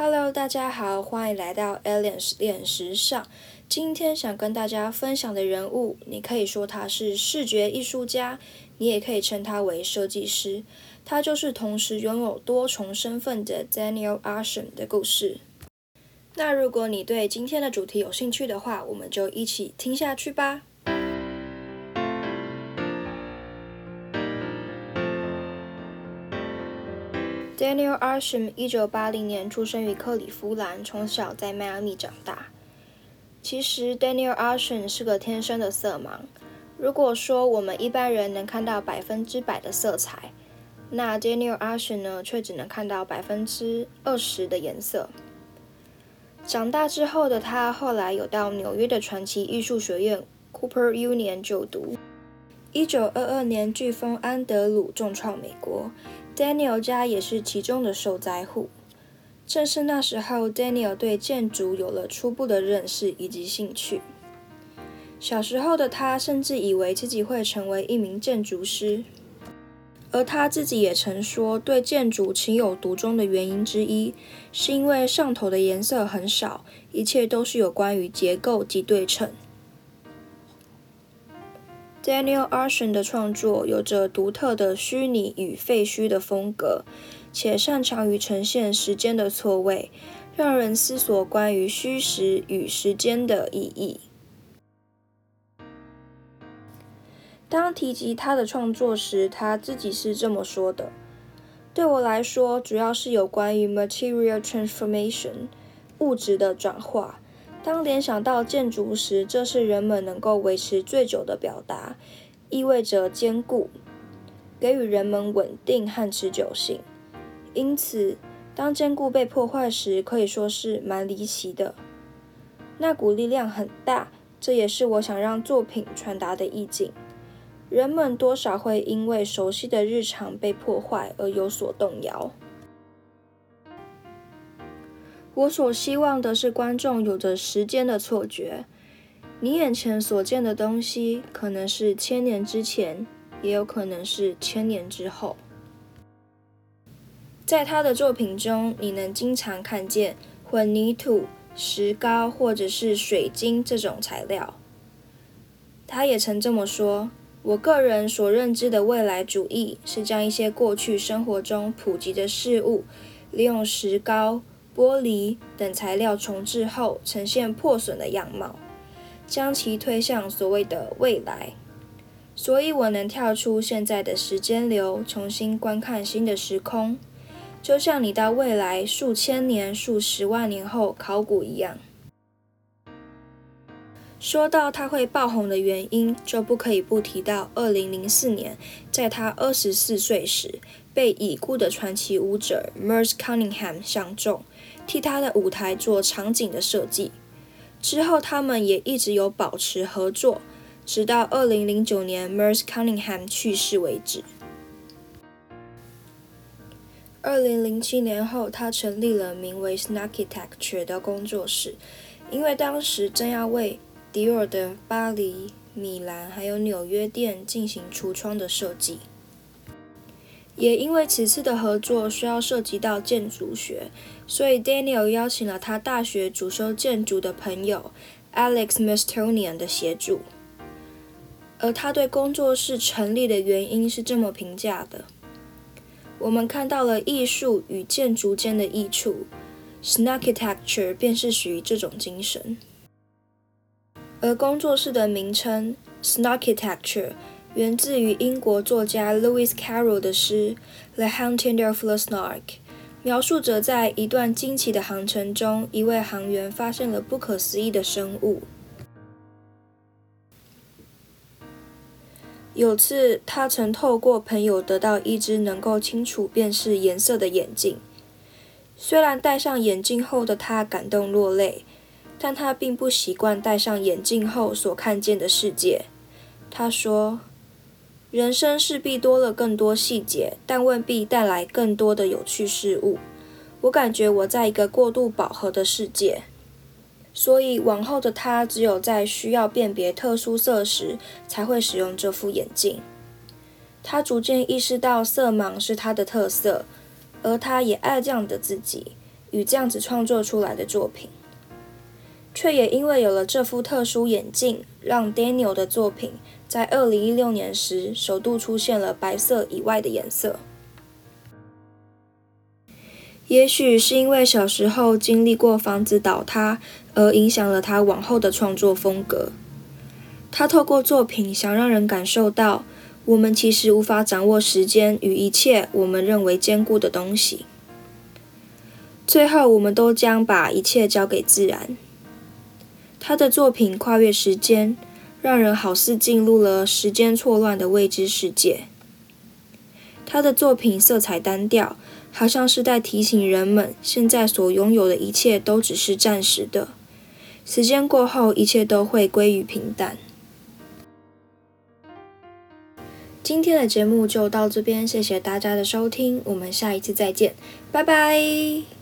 Hello，大家好，欢迎来到 Aliens 练时尚。今天想跟大家分享的人物，你可以说他是视觉艺术家，你也可以称他为设计师。他就是同时拥有多重身份的 Daniel Arsham 的故事。那如果你对今天的主题有兴趣的话，我们就一起听下去吧。Daniel Arsham 一九八零年出生于克利夫兰，从小在迈阿密长大。其实 Daniel Arsham 是个天生的色盲。如果说我们一般人能看到百分之百的色彩，那 Daniel Arsham 呢，却只能看到百分之二十的颜色。长大之后的他，后来有到纽约的传奇艺术学院 Cooper Union 就读。一九二二年，飓风安德鲁重创美国。Daniel 家也是其中的受灾户。正是那时候，Daniel 对建筑有了初步的认识以及兴趣。小时候的他甚至以为自己会成为一名建筑师，而他自己也曾说，对建筑情有独钟的原因之一，是因为上头的颜色很少，一切都是有关于结构及对称。Daniel a r s h a n 的创作有着独特的虚拟与废墟的风格，且擅长于呈现时间的错位，让人思索关于虚实与时间的意义。当提及他的创作时，他自己是这么说的：“对我来说，主要是有关于 material transformation，物质的转化。”当联想到建筑时，这是人们能够维持最久的表达，意味着坚固，给予人们稳定和持久性。因此，当坚固被破坏时，可以说是蛮离奇的。那股力量很大，这也是我想让作品传达的意境。人们多少会因为熟悉的日常被破坏而有所动摇。我所希望的是，观众有着时间的错觉。你眼前所见的东西，可能是千年之前，也有可能是千年之后。在他的作品中，你能经常看见混凝土、石膏或者是水晶这种材料。他也曾这么说：“我个人所认知的未来主义，是将一些过去生活中普及的事物，利用石膏。”玻璃等材料重置后呈现破损的样貌，将其推向所谓的未来。所以我能跳出现在的时间流，重新观看新的时空，就像你到未来数千年、数十万年后考古一样。说到他会爆红的原因，就不可以不提到2004年，在他24岁时，被已故的传奇舞者 Merce Cunningham 相中。替他的舞台做场景的设计，之后他们也一直有保持合作，直到二零零九年 Merce Cunningham 去世为止。二零零七年后，他成立了名为 Snarkitecture 的工作室，因为当时正要为迪奥的巴黎、米兰还有纽约店进行橱窗的设计。也因为此次的合作需要涉及到建筑学，所以 Daniel 邀请了他大学主修建筑的朋友 Alex Mastonian 的协助。而他对工作室成立的原因是这么评价的：我们看到了艺术与建筑间的益处，Snarkitecture 便是属于这种精神。而工作室的名称 Snarkitecture。源自于英国作家 Lewis Carroll 的诗《The Hunting of the Snark》，描述着在一段惊奇的航程中，一位航员发现了不可思议的生物。有次，他曾透过朋友得到一只能够清楚辨识颜色的眼镜。虽然戴上眼镜后的他感动落泪，但他并不习惯戴上眼镜后所看见的世界。他说。人生势必多了更多细节，但未必带来更多的有趣事物。我感觉我在一个过度饱和的世界，所以往后的他只有在需要辨别特殊色时才会使用这副眼镜。他逐渐意识到色盲是他的特色，而他也爱这样的自己，与这样子创作出来的作品，却也因为有了这副特殊眼镜，让 Daniel 的作品在二零一六年时首度出现了白色以外的颜色。也许是因为小时候经历过房子倒塌，而影响了他往后的创作风格。他透过作品想让人感受到，我们其实无法掌握时间与一切我们认为坚固的东西。最后，我们都将把一切交给自然。他的作品跨越时间，让人好似进入了时间错乱的未知世界。他的作品色彩单调。好像是在提醒人们，现在所拥有的一切都只是暂时的，时间过后，一切都会归于平淡。今天的节目就到这边，谢谢大家的收听，我们下一次再见，拜拜。